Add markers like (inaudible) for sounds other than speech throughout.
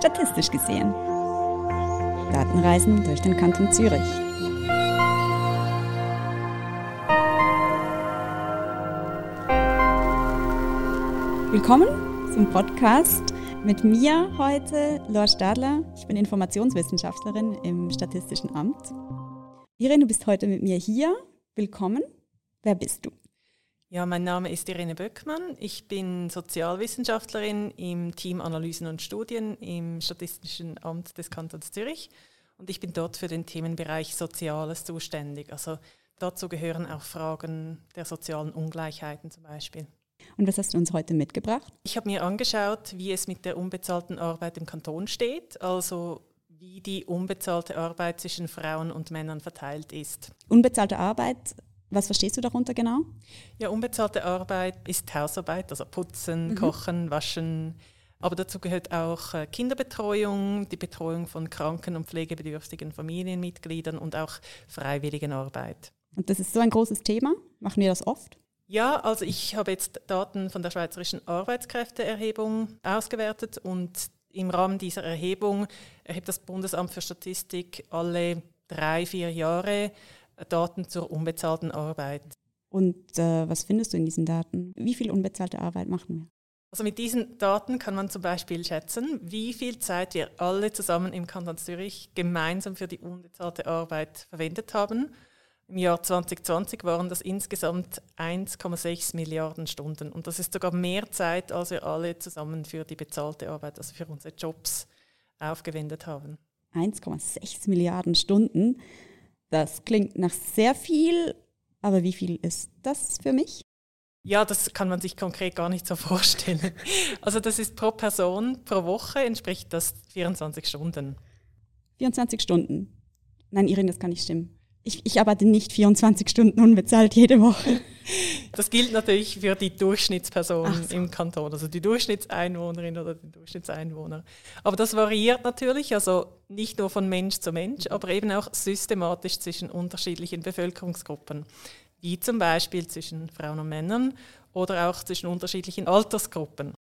statistisch gesehen. Datenreisen durch den Kanton Zürich. Willkommen zum Podcast mit mir heute, Laura Stadler. Ich bin Informationswissenschaftlerin im Statistischen Amt. Irene, du bist heute mit mir hier. Willkommen. Wer bist du? Ja, mein Name ist Irene Böckmann. Ich bin Sozialwissenschaftlerin im Team Analysen und Studien im Statistischen Amt des Kantons Zürich und ich bin dort für den Themenbereich Soziales zuständig. Also dazu gehören auch Fragen der sozialen Ungleichheiten zum Beispiel. Und was hast du uns heute mitgebracht? Ich habe mir angeschaut, wie es mit der unbezahlten Arbeit im Kanton steht, also wie die unbezahlte Arbeit zwischen Frauen und Männern verteilt ist. Unbezahlte Arbeit was verstehst du darunter genau? Ja, unbezahlte Arbeit ist Hausarbeit, also putzen, mhm. kochen, waschen. Aber dazu gehört auch äh, Kinderbetreuung, die Betreuung von kranken und pflegebedürftigen Familienmitgliedern und auch Freiwilligenarbeit. Und das ist so ein großes Thema? Machen wir das oft? Ja, also ich habe jetzt Daten von der Schweizerischen Arbeitskräfteerhebung ausgewertet und im Rahmen dieser Erhebung erhebt das Bundesamt für Statistik alle drei, vier Jahre Daten zur unbezahlten Arbeit. Und äh, was findest du in diesen Daten? Wie viel unbezahlte Arbeit machen wir? Also mit diesen Daten kann man zum Beispiel schätzen, wie viel Zeit wir alle zusammen im Kanton Zürich gemeinsam für die unbezahlte Arbeit verwendet haben. Im Jahr 2020 waren das insgesamt 1,6 Milliarden Stunden. Und das ist sogar mehr Zeit, als wir alle zusammen für die bezahlte Arbeit, also für unsere Jobs, aufgewendet haben. 1,6 Milliarden Stunden. Das klingt nach sehr viel, aber wie viel ist das für mich? Ja, das kann man sich konkret gar nicht so (laughs) vorstellen. Also das ist pro Person pro Woche entspricht das 24 Stunden. 24 Stunden? Nein, Irin, das kann nicht stimmen. Ich, ich arbeite nicht 24 Stunden unbezahlt jede Woche. Das gilt natürlich für die Durchschnittsperson so. im Kanton, also die Durchschnittseinwohnerin oder den Durchschnittseinwohner. Aber das variiert natürlich, also nicht nur von Mensch zu Mensch, aber eben auch systematisch zwischen unterschiedlichen Bevölkerungsgruppen, wie zum Beispiel zwischen Frauen und Männern oder auch zwischen unterschiedlichen Altersgruppen.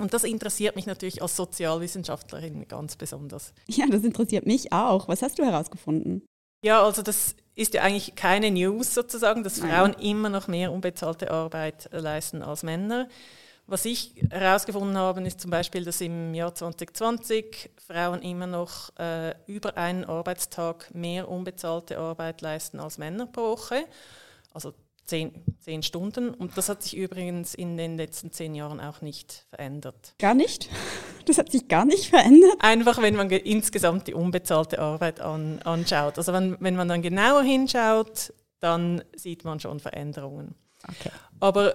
Und das interessiert mich natürlich als Sozialwissenschaftlerin ganz besonders. Ja, das interessiert mich auch. Was hast du herausgefunden? Ja, also das ist ja eigentlich keine News sozusagen, dass Frauen Nein. immer noch mehr unbezahlte Arbeit leisten als Männer. Was ich herausgefunden habe, ist zum Beispiel, dass im Jahr 2020 Frauen immer noch äh, über einen Arbeitstag mehr unbezahlte Arbeit leisten als Männer pro Woche. Also zehn, zehn Stunden. Und das hat sich übrigens in den letzten zehn Jahren auch nicht verändert. Gar nicht? (laughs) Das hat sich gar nicht verändert? Einfach, wenn man insgesamt die unbezahlte Arbeit an, anschaut. Also wenn, wenn man dann genauer hinschaut, dann sieht man schon Veränderungen. Okay. Aber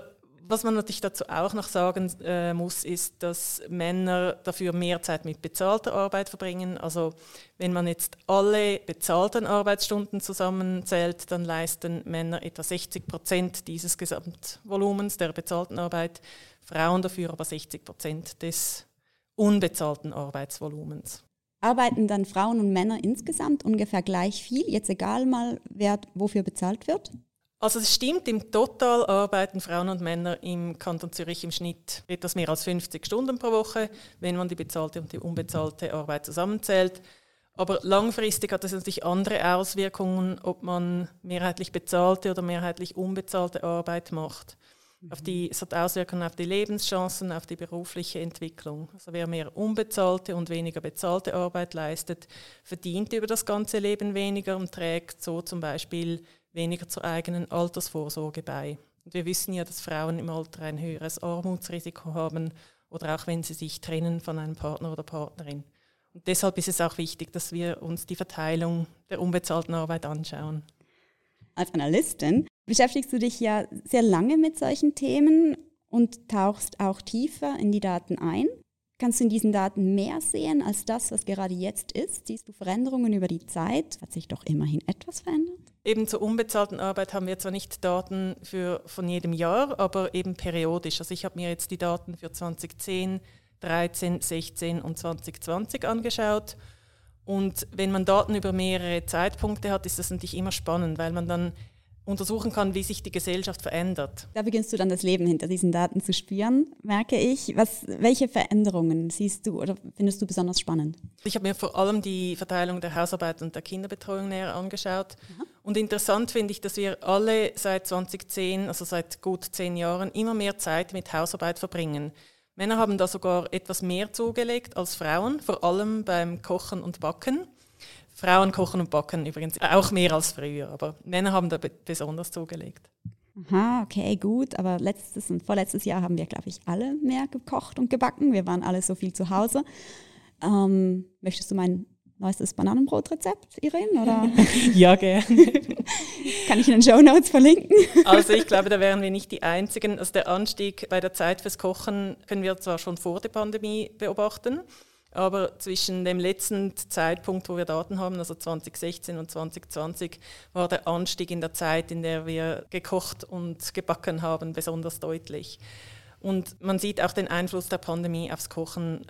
was man natürlich dazu auch noch sagen äh, muss, ist, dass Männer dafür mehr Zeit mit bezahlter Arbeit verbringen. Also wenn man jetzt alle bezahlten Arbeitsstunden zusammenzählt, dann leisten Männer etwa 60 Prozent dieses Gesamtvolumens der bezahlten Arbeit, Frauen dafür aber 60 Prozent des unbezahlten Arbeitsvolumens. Arbeiten dann Frauen und Männer insgesamt ungefähr gleich viel, jetzt egal mal, wer wofür bezahlt wird? Also es stimmt, im Total arbeiten Frauen und Männer im Kanton Zürich im Schnitt etwas mehr als 50 Stunden pro Woche, wenn man die bezahlte und die unbezahlte Arbeit zusammenzählt. Aber langfristig hat das natürlich andere Auswirkungen, ob man mehrheitlich bezahlte oder mehrheitlich unbezahlte Arbeit macht. Auf die, es hat Auswirkungen auf die Lebenschancen, auf die berufliche Entwicklung. Also wer mehr unbezahlte und weniger bezahlte Arbeit leistet, verdient über das ganze Leben weniger und trägt so zum Beispiel weniger zur eigenen Altersvorsorge bei. Und wir wissen ja, dass Frauen im Alter ein höheres Armutsrisiko haben oder auch wenn sie sich trennen von einem Partner oder Partnerin. Und deshalb ist es auch wichtig, dass wir uns die Verteilung der unbezahlten Arbeit anschauen. Als Analystin beschäftigst du dich ja sehr lange mit solchen Themen und tauchst auch tiefer in die Daten ein. Kannst du in diesen Daten mehr sehen als das, was gerade jetzt ist? Siehst du Veränderungen über die Zeit? Hat sich doch immerhin etwas verändert? Eben zur unbezahlten Arbeit haben wir zwar nicht Daten für, von jedem Jahr, aber eben periodisch. Also ich habe mir jetzt die Daten für 2010, 13, 16 und 2020 angeschaut. Und wenn man Daten über mehrere Zeitpunkte hat, ist das natürlich immer spannend, weil man dann untersuchen kann, wie sich die Gesellschaft verändert. Da beginnst du dann das Leben hinter diesen Daten zu spüren, merke ich. Was, welche Veränderungen siehst du oder findest du besonders spannend? Ich habe mir vor allem die Verteilung der Hausarbeit und der Kinderbetreuung näher angeschaut. Aha. Und interessant finde ich, dass wir alle seit 2010, also seit gut zehn Jahren, immer mehr Zeit mit Hausarbeit verbringen. Männer haben da sogar etwas mehr zugelegt als Frauen, vor allem beim Kochen und Backen. Frauen kochen und backen übrigens auch mehr als früher, aber Männer haben da besonders zugelegt. Aha, okay, gut. Aber letztes und vorletztes Jahr haben wir, glaube ich, alle mehr gekocht und gebacken. Wir waren alle so viel zu Hause. Ähm, möchtest du mein neuestes Bananenbrotrezept, Irene? Oder? (laughs) ja, gerne. (laughs) Kann ich in den Show Notes verlinken? also ich glaube, da wären wir nicht die Einzigen. Also der Anstieg bei der Zeit fürs Kochen können wir zwar schon vor der Pandemie beobachten, aber zwischen dem letzten Zeitpunkt, wo wir Daten haben, also 2016 und 2020, war der Anstieg in der Zeit, in der wir gekocht und gebacken haben, besonders deutlich. Und man sieht auch den Einfluss der Pandemie aufs Kochen,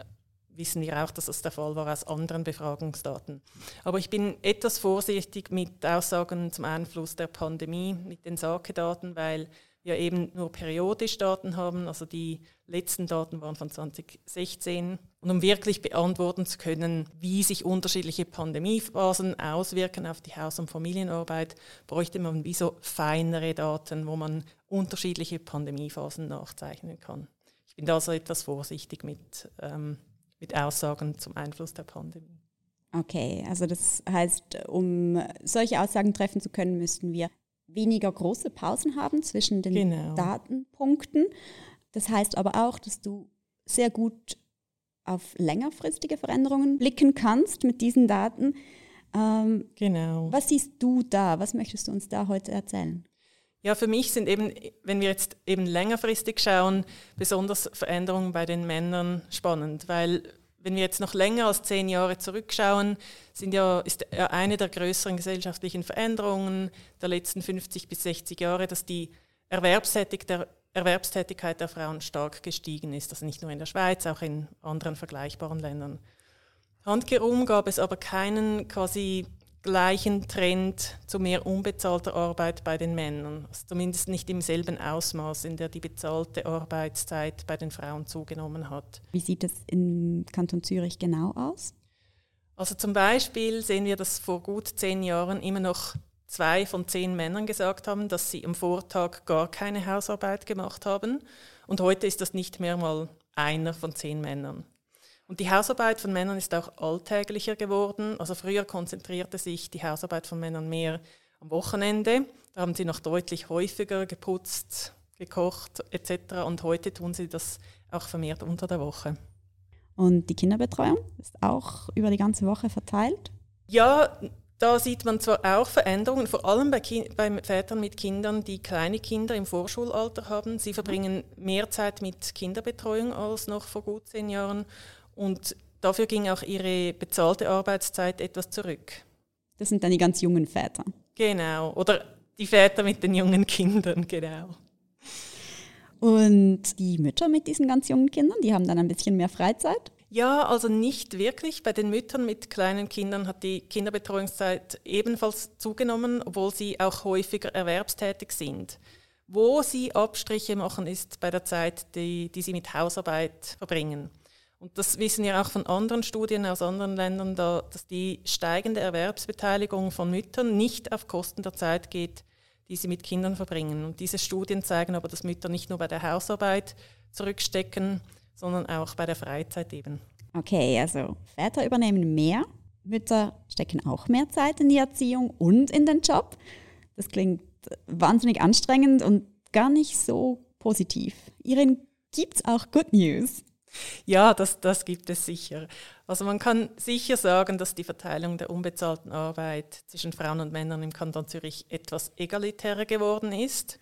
wissen wir auch, dass das der Fall war aus anderen Befragungsdaten. Aber ich bin etwas vorsichtig mit Aussagen zum Einfluss der Pandemie, mit den Sake-Daten, weil wir eben nur periodisch Daten haben, also die letzten Daten waren von 2016. Und um wirklich beantworten zu können, wie sich unterschiedliche Pandemiephasen auswirken auf die Haus- und Familienarbeit, bräuchte man wie so feinere Daten, wo man unterschiedliche Pandemiephasen nachzeichnen kann. Ich bin da also etwas vorsichtig mit, ähm, mit Aussagen zum Einfluss der Pandemie. Okay, also das heißt, um solche Aussagen treffen zu können, müssten wir weniger große Pausen haben zwischen den genau. Datenpunkten. Das heißt aber auch, dass du sehr gut auf längerfristige Veränderungen blicken kannst mit diesen Daten. Ähm, genau. Was siehst du da? Was möchtest du uns da heute erzählen? Ja, für mich sind eben, wenn wir jetzt eben längerfristig schauen, besonders Veränderungen bei den Männern spannend, weil wenn wir jetzt noch länger als zehn Jahre zurückschauen, sind ja, ist ja eine der größeren gesellschaftlichen Veränderungen der letzten 50 bis 60 Jahre, dass die Erwerbstätig der, Erwerbstätigkeit der Frauen stark gestiegen ist. Also nicht nur in der Schweiz, auch in anderen vergleichbaren Ländern. Handgerum gab es aber keinen quasi gleichen Trend zu mehr unbezahlter Arbeit bei den Männern, also zumindest nicht im selben Ausmaß, in der die bezahlte Arbeitszeit bei den Frauen zugenommen hat. Wie sieht es im Kanton Zürich genau aus? Also zum Beispiel sehen wir, dass vor gut zehn Jahren immer noch zwei von zehn Männern gesagt haben, dass sie am Vortag gar keine Hausarbeit gemacht haben. Und heute ist das nicht mehr mal einer von zehn Männern. Und die Hausarbeit von Männern ist auch alltäglicher geworden. Also früher konzentrierte sich die Hausarbeit von Männern mehr am Wochenende. Da haben sie noch deutlich häufiger geputzt, gekocht etc. Und heute tun sie das auch vermehrt unter der Woche. Und die Kinderbetreuung ist auch über die ganze Woche verteilt? Ja, da sieht man zwar auch Veränderungen, vor allem bei, bei, Vätern mit Kindern, die kleine Kinder im Vorschulalter haben. Sie verbringen mehr Zeit mit Kinderbetreuung als noch vor gut zehn Jahren. Und dafür ging auch ihre bezahlte Arbeitszeit etwas zurück. Das sind dann die ganz jungen Väter. Genau, oder die Väter mit den jungen Kindern, genau. Und die Mütter mit diesen ganz jungen Kindern, die haben dann ein bisschen mehr Freizeit? Ja, also nicht wirklich. Bei den Müttern mit kleinen Kindern hat die Kinderbetreuungszeit ebenfalls zugenommen, obwohl sie auch häufiger erwerbstätig sind. Wo sie Abstriche machen, ist bei der Zeit, die, die sie mit Hausarbeit verbringen. Und das wissen wir auch von anderen Studien aus anderen Ländern, da, dass die steigende Erwerbsbeteiligung von Müttern nicht auf Kosten der Zeit geht, die sie mit Kindern verbringen. Und diese Studien zeigen aber, dass Mütter nicht nur bei der Hausarbeit zurückstecken, sondern auch bei der Freizeit eben. Okay, also Väter übernehmen mehr, Mütter stecken auch mehr Zeit in die Erziehung und in den Job. Das klingt wahnsinnig anstrengend und gar nicht so positiv. Irin, gibt es auch Good News? Ja, das, das gibt es sicher. Also man kann sicher sagen, dass die Verteilung der unbezahlten Arbeit zwischen Frauen und Männern im Kanton Zürich etwas egalitärer geworden ist.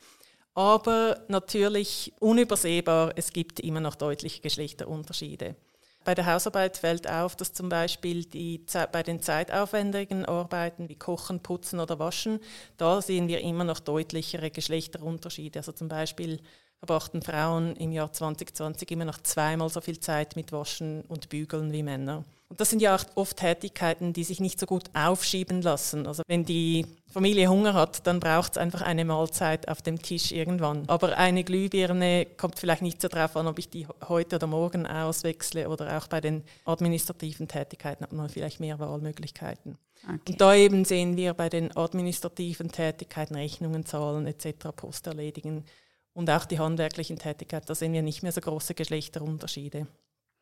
Aber natürlich unübersehbar, es gibt immer noch deutliche Geschlechterunterschiede. Bei der Hausarbeit fällt auf, dass zum Beispiel die, bei den zeitaufwendigen Arbeiten wie Kochen, Putzen oder Waschen, da sehen wir immer noch deutlichere Geschlechterunterschiede. Also zum Beispiel verbrachten Frauen im Jahr 2020 immer noch zweimal so viel Zeit mit Waschen und Bügeln wie Männer. Und das sind ja oft Tätigkeiten, die sich nicht so gut aufschieben lassen. Also wenn die Familie Hunger hat, dann braucht es einfach eine Mahlzeit auf dem Tisch irgendwann. Aber eine Glühbirne kommt vielleicht nicht so drauf an, ob ich die heute oder morgen auswechsle oder auch bei den administrativen Tätigkeiten hat man vielleicht mehr Wahlmöglichkeiten. Okay. Und da eben sehen wir bei den administrativen Tätigkeiten, Rechnungen zahlen etc., Post erledigen und auch die handwerklichen Tätigkeiten, da sehen wir nicht mehr so große Geschlechterunterschiede.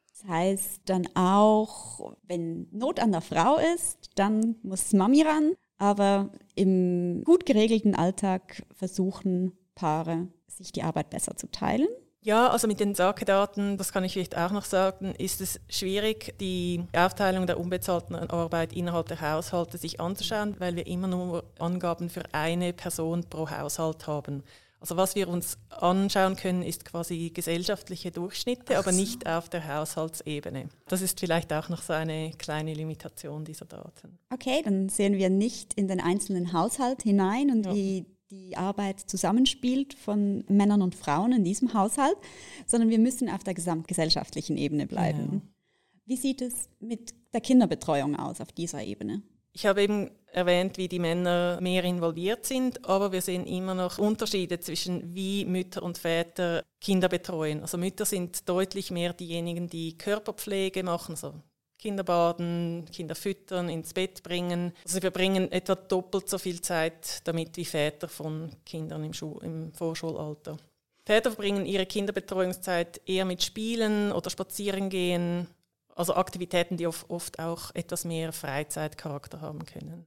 Das heißt dann auch, wenn Not an der Frau ist, dann muss Mami ran. Aber im gut geregelten Alltag versuchen Paare, sich die Arbeit besser zu teilen. Ja, also mit den Sake-Daten, das kann ich vielleicht auch noch sagen, ist es schwierig, die Aufteilung der unbezahlten Arbeit innerhalb der Haushalte sich anzuschauen, weil wir immer nur Angaben für eine Person pro Haushalt haben. Also was wir uns anschauen können, ist quasi gesellschaftliche Durchschnitte, aber nicht auf der Haushaltsebene. Das ist vielleicht auch noch so eine kleine Limitation dieser Daten. Okay, dann sehen wir nicht in den einzelnen Haushalt hinein und ja. wie die Arbeit zusammenspielt von Männern und Frauen in diesem Haushalt, sondern wir müssen auf der gesamtgesellschaftlichen Ebene bleiben. Ja. Wie sieht es mit der Kinderbetreuung aus auf dieser Ebene? Ich habe eben erwähnt, wie die Männer mehr involviert sind, aber wir sehen immer noch Unterschiede zwischen wie Mütter und Väter Kinder betreuen. Also Mütter sind deutlich mehr diejenigen, die Körperpflege machen, also Kinder baden, Kinder füttern, ins Bett bringen. Also sie verbringen etwa doppelt so viel Zeit damit wie Väter von Kindern im, Schu im Vorschulalter. Väter verbringen ihre Kinderbetreuungszeit eher mit Spielen oder Spazierengehen, also Aktivitäten, die oft auch etwas mehr Freizeitcharakter haben können.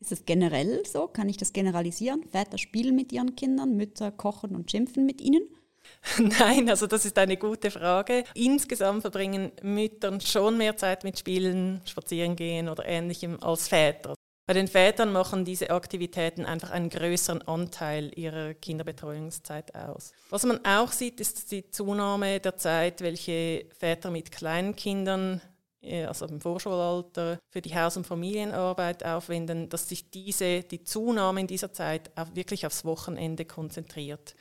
Ist es generell so? Kann ich das generalisieren? Väter spielen mit ihren Kindern, Mütter kochen und schimpfen mit ihnen? (laughs) Nein, also das ist eine gute Frage. Insgesamt verbringen Mütter schon mehr Zeit mit Spielen, Spazierengehen oder ähnlichem als Väter. Bei den Vätern machen diese Aktivitäten einfach einen größeren Anteil ihrer Kinderbetreuungszeit aus. Was man auch sieht, ist die Zunahme der Zeit, welche Väter mit kleinen Kindern also im Vorschulalter, für die Haus- und Familienarbeit aufwenden, dass sich diese, die Zunahme in dieser Zeit auch wirklich aufs Wochenende konzentriert.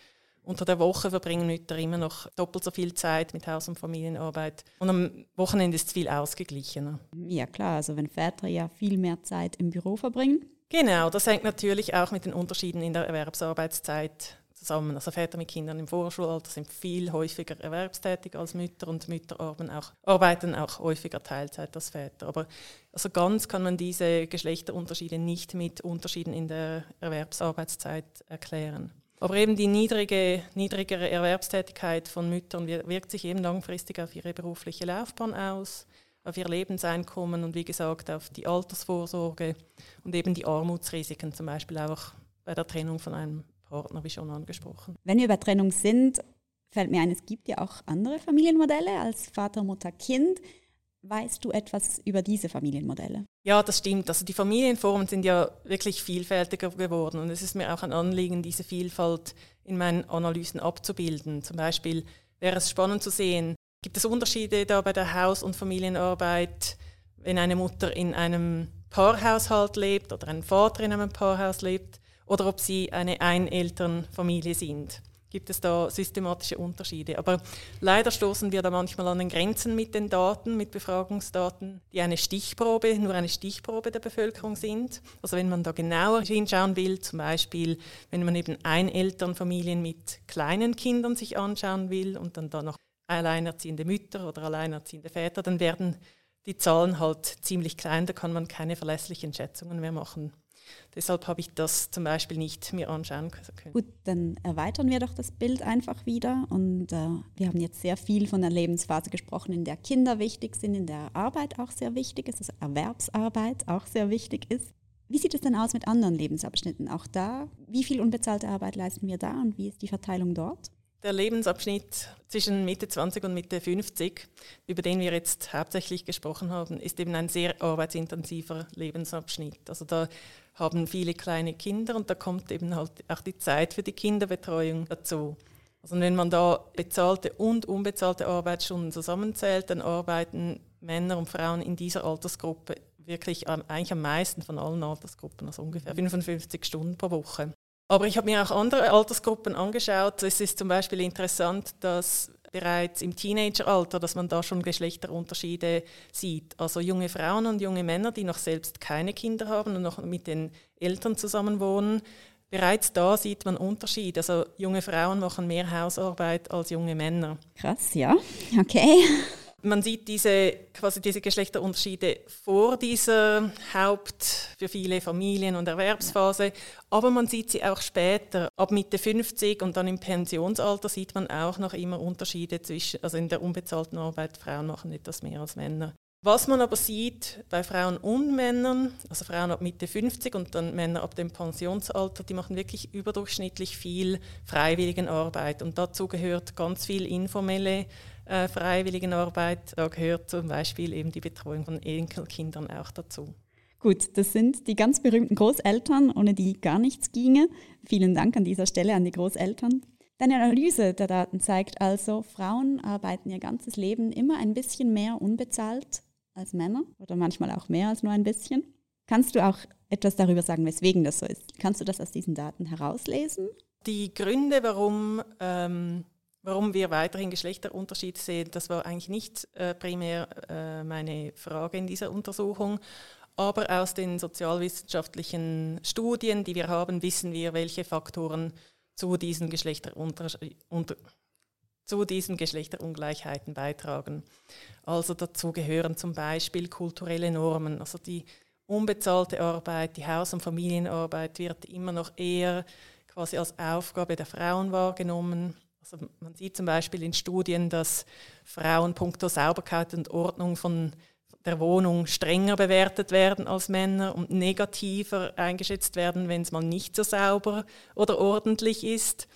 Unter der Woche verbringen Mütter immer noch doppelt so viel Zeit mit Haus- und Familienarbeit. Und am Wochenende ist es viel ausgeglichener. Ja klar, also wenn Väter ja viel mehr Zeit im Büro verbringen. Genau, das hängt natürlich auch mit den Unterschieden in der Erwerbsarbeitszeit zusammen. Also Väter mit Kindern im Vorschulalter sind viel häufiger erwerbstätig als Mütter und Mütter arbeiten auch, arbeiten auch häufiger Teilzeit als Väter. Aber also ganz kann man diese Geschlechterunterschiede nicht mit Unterschieden in der Erwerbsarbeitszeit erklären. Aber eben die niedrige, niedrigere Erwerbstätigkeit von Müttern wirkt sich eben langfristig auf ihre berufliche Laufbahn aus, auf ihr Lebenseinkommen und wie gesagt auf die Altersvorsorge und eben die Armutsrisiken, zum Beispiel auch bei der Trennung von einem Partner, wie schon angesprochen. Wenn wir über Trennung sind, fällt mir ein, es gibt ja auch andere Familienmodelle als Vater, Mutter, Kind. Weißt du etwas über diese Familienmodelle? Ja, das stimmt. Also die Familienformen sind ja wirklich vielfältiger geworden und es ist mir auch ein Anliegen, diese Vielfalt in meinen Analysen abzubilden. Zum Beispiel wäre es spannend zu sehen, gibt es Unterschiede da bei der Haus- und Familienarbeit, wenn eine Mutter in einem Paarhaushalt lebt oder ein Vater in einem Paarhaus lebt oder ob sie eine Einelternfamilie sind gibt es da systematische Unterschiede. Aber leider stoßen wir da manchmal an den Grenzen mit den Daten, mit Befragungsdaten, die eine Stichprobe, nur eine Stichprobe der Bevölkerung sind. Also wenn man da genauer hinschauen will, zum Beispiel wenn man eben Einelternfamilien mit kleinen Kindern sich anschauen will und dann da noch alleinerziehende Mütter oder alleinerziehende Väter, dann werden die Zahlen halt ziemlich klein, da kann man keine verlässlichen Schätzungen mehr machen. Deshalb habe ich das zum Beispiel nicht mir anschauen können. Gut, dann erweitern wir doch das Bild einfach wieder. Und äh, wir haben jetzt sehr viel von der Lebensphase gesprochen, in der Kinder wichtig sind, in der Arbeit auch sehr wichtig ist, also Erwerbsarbeit auch sehr wichtig ist. Wie sieht es denn aus mit anderen Lebensabschnitten? Auch da, wie viel unbezahlte Arbeit leisten wir da und wie ist die Verteilung dort? Der Lebensabschnitt zwischen Mitte 20 und Mitte 50, über den wir jetzt hauptsächlich gesprochen haben, ist eben ein sehr arbeitsintensiver Lebensabschnitt. Also da haben viele kleine Kinder und da kommt eben halt auch die Zeit für die Kinderbetreuung dazu. Also wenn man da bezahlte und unbezahlte Arbeitsstunden zusammenzählt, dann arbeiten Männer und Frauen in dieser Altersgruppe wirklich eigentlich am meisten von allen Altersgruppen, also ungefähr 55 Stunden pro Woche. Aber ich habe mir auch andere Altersgruppen angeschaut. Es ist zum Beispiel interessant, dass bereits im Teenageralter, dass man da schon Geschlechterunterschiede sieht. Also junge Frauen und junge Männer, die noch selbst keine Kinder haben und noch mit den Eltern zusammenwohnen, bereits da sieht man Unterschied. Also junge Frauen machen mehr Hausarbeit als junge Männer. Krass, ja. Okay. Man sieht diese, quasi diese Geschlechterunterschiede vor dieser Haupt für viele Familien- und Erwerbsphase, aber man sieht sie auch später. Ab Mitte 50 und dann im Pensionsalter sieht man auch noch immer Unterschiede zwischen, also in der unbezahlten Arbeit, Frauen machen etwas mehr als Männer. Was man aber sieht bei Frauen und Männern, also Frauen ab Mitte 50 und dann Männer ab dem Pensionsalter, die machen wirklich überdurchschnittlich viel Freiwilligenarbeit. Und dazu gehört ganz viel informelle äh, Freiwilligenarbeit. Da gehört zum Beispiel eben die Betreuung von Enkelkindern auch dazu. Gut, das sind die ganz berühmten Großeltern, ohne die gar nichts ginge. Vielen Dank an dieser Stelle an die Großeltern. Deine Analyse der Daten zeigt also, Frauen arbeiten ihr ganzes Leben immer ein bisschen mehr unbezahlt als Männer oder manchmal auch mehr als nur ein bisschen. Kannst du auch etwas darüber sagen, weswegen das so ist? Kannst du das aus diesen Daten herauslesen? Die Gründe, warum, ähm, warum wir weiterhin Geschlechterunterschiede sehen, das war eigentlich nicht äh, primär äh, meine Frage in dieser Untersuchung. Aber aus den sozialwissenschaftlichen Studien, die wir haben, wissen wir, welche Faktoren zu diesen Geschlechterunterschieden zu diesen Geschlechterungleichheiten beitragen. Also dazu gehören zum Beispiel kulturelle Normen, also die unbezahlte Arbeit, die Haus- und Familienarbeit wird immer noch eher quasi als Aufgabe der Frauen wahrgenommen. Also man sieht zum Beispiel in Studien, dass Frauen punkto Sauberkeit und Ordnung von der Wohnung strenger bewertet werden als Männer und negativer eingeschätzt werden, wenn es mal nicht so sauber oder ordentlich ist.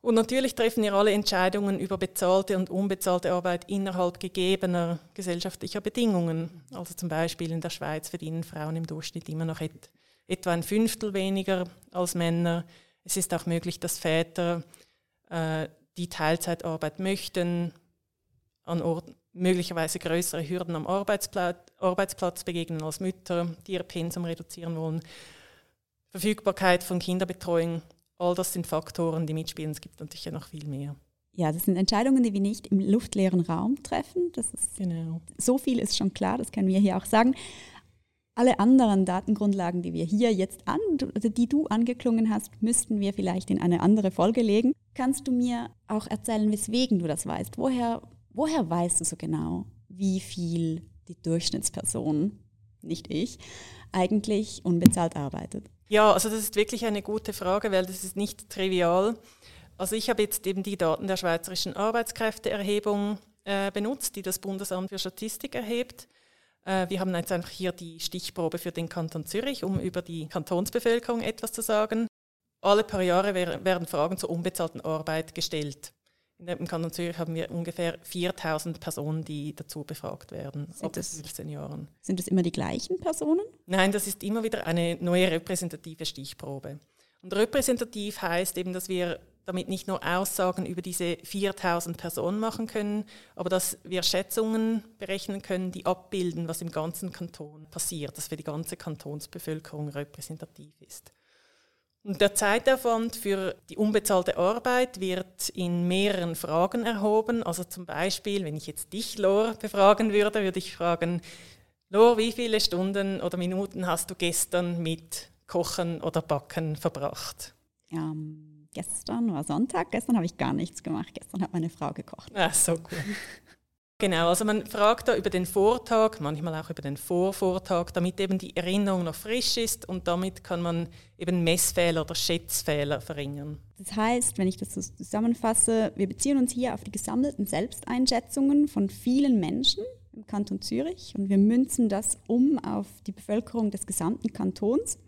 Und natürlich treffen wir alle Entscheidungen über bezahlte und unbezahlte Arbeit innerhalb gegebener gesellschaftlicher Bedingungen. Also zum Beispiel in der Schweiz verdienen Frauen im Durchschnitt immer noch et etwa ein Fünftel weniger als Männer. Es ist auch möglich, dass Väter, äh, die Teilzeitarbeit möchten, an Ort möglicherweise größere Hürden am Arbeitsplatz, Arbeitsplatz begegnen als Mütter, die ihr Pensum reduzieren wollen. Verfügbarkeit von Kinderbetreuung All das sind Faktoren, die mitspielen. Es gibt natürlich noch viel mehr. Ja, das sind Entscheidungen, die wir nicht im luftleeren Raum treffen. Das ist, genau. So viel ist schon klar, das können wir hier auch sagen. Alle anderen Datengrundlagen, die wir hier jetzt an, die du angeklungen hast, müssten wir vielleicht in eine andere Folge legen. Kannst du mir auch erzählen, weswegen du das weißt? Woher, woher weißt du so genau, wie viel die Durchschnittsperson, nicht ich, eigentlich unbezahlt arbeitet? Ja, also das ist wirklich eine gute Frage, weil das ist nicht trivial. Also ich habe jetzt eben die Daten der Schweizerischen Arbeitskräfteerhebung äh, benutzt, die das Bundesamt für Statistik erhebt. Äh, wir haben jetzt einfach hier die Stichprobe für den Kanton Zürich, um über die Kantonsbevölkerung etwas zu sagen. Alle paar Jahre werden Fragen zur unbezahlten Arbeit gestellt. Im Kanton Zürich haben wir ungefähr 4000 Personen, die dazu befragt werden, sind ab das, 15 Jahren. Sind das immer die gleichen Personen? Nein, das ist immer wieder eine neue repräsentative Stichprobe. Und repräsentativ heißt eben, dass wir damit nicht nur Aussagen über diese 4000 Personen machen können, aber dass wir Schätzungen berechnen können, die abbilden, was im ganzen Kanton passiert, dass für die ganze Kantonsbevölkerung repräsentativ ist. Der Zeitaufwand für die unbezahlte Arbeit wird in mehreren Fragen erhoben. Also zum Beispiel, wenn ich jetzt dich, Lor, befragen würde, würde ich fragen, Lor, wie viele Stunden oder Minuten hast du gestern mit Kochen oder Backen verbracht? Ähm, gestern war Sonntag, gestern habe ich gar nichts gemacht. Gestern hat meine Frau gekocht. Ach, so gut. Genau, also man fragt da über den Vortag, manchmal auch über den Vorvortag, damit eben die Erinnerung noch frisch ist und damit kann man eben Messfehler oder Schätzfehler verringern. Das heißt, wenn ich das so zusammenfasse, wir beziehen uns hier auf die gesammelten Selbsteinschätzungen von vielen Menschen im Kanton Zürich und wir münzen das um auf die Bevölkerung des gesamten Kantons.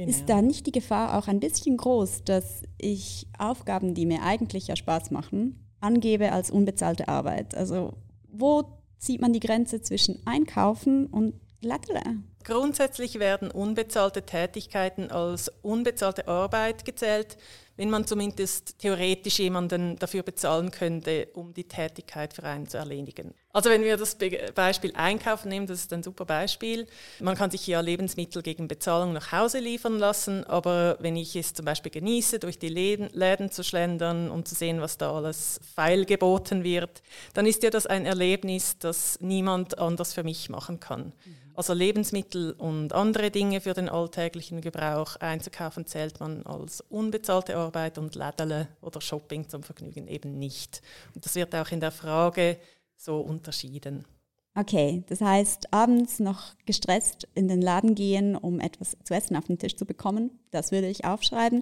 Genau. Ist da nicht die Gefahr auch ein bisschen groß, dass ich Aufgaben, die mir eigentlich ja Spaß machen, angebe als unbezahlte Arbeit? Also wo zieht man die Grenze zwischen Einkaufen und Lattle? Grundsätzlich werden unbezahlte Tätigkeiten als unbezahlte Arbeit gezählt, wenn man zumindest theoretisch jemanden dafür bezahlen könnte, um die Tätigkeit für einen zu erledigen. Also wenn wir das Beispiel Einkaufen nehmen, das ist ein super Beispiel. Man kann sich ja Lebensmittel gegen Bezahlung nach Hause liefern lassen, aber wenn ich es zum Beispiel genieße, durch die Läden, Läden zu schlendern und zu sehen, was da alles feil geboten wird, dann ist ja das ein Erlebnis, das niemand anders für mich machen kann. Mhm. Also Lebensmittel und andere Dinge für den alltäglichen Gebrauch einzukaufen, zählt man als unbezahlte Arbeit und Lädele oder Shopping zum Vergnügen eben nicht. Und das wird auch in der Frage so unterschieden. Okay, das heißt, abends noch gestresst in den Laden gehen, um etwas zu essen auf den Tisch zu bekommen, das würde ich aufschreiben.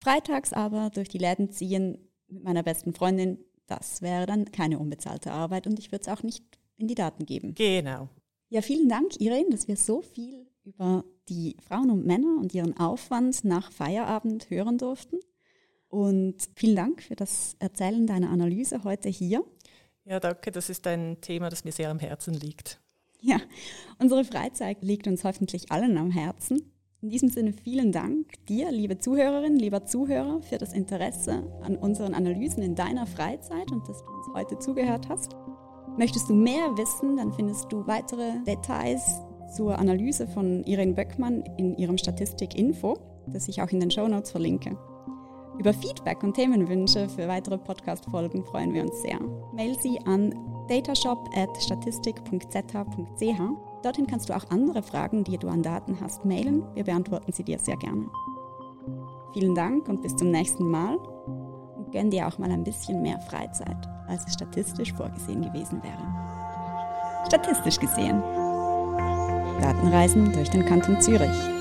Freitags aber durch die Läden ziehen mit meiner besten Freundin, das wäre dann keine unbezahlte Arbeit und ich würde es auch nicht in die Daten geben. Genau. Ja, vielen Dank, Irene, dass wir so viel über die Frauen und Männer und ihren Aufwand nach Feierabend hören durften. Und vielen Dank für das Erzählen deiner Analyse heute hier. Ja, danke. Das ist ein Thema, das mir sehr am Herzen liegt. Ja, unsere Freizeit liegt uns hoffentlich allen am Herzen. In diesem Sinne vielen Dank dir, liebe Zuhörerin, lieber Zuhörer, für das Interesse an unseren Analysen in deiner Freizeit und dass du uns heute zugehört hast. Möchtest du mehr wissen, dann findest du weitere Details zur Analyse von Irene Böckmann in ihrem Statistik-Info, das ich auch in den Show Notes verlinke. Über Feedback und Themenwünsche für weitere Podcast-Folgen freuen wir uns sehr. Mail sie an datashop.statistik.zh.ch. Dorthin kannst du auch andere Fragen, die du an Daten hast, mailen. Wir beantworten sie dir sehr gerne. Vielen Dank und bis zum nächsten Mal. Und gönn dir auch mal ein bisschen mehr Freizeit, als es statistisch vorgesehen gewesen wäre. Statistisch gesehen. Datenreisen durch den Kanton Zürich.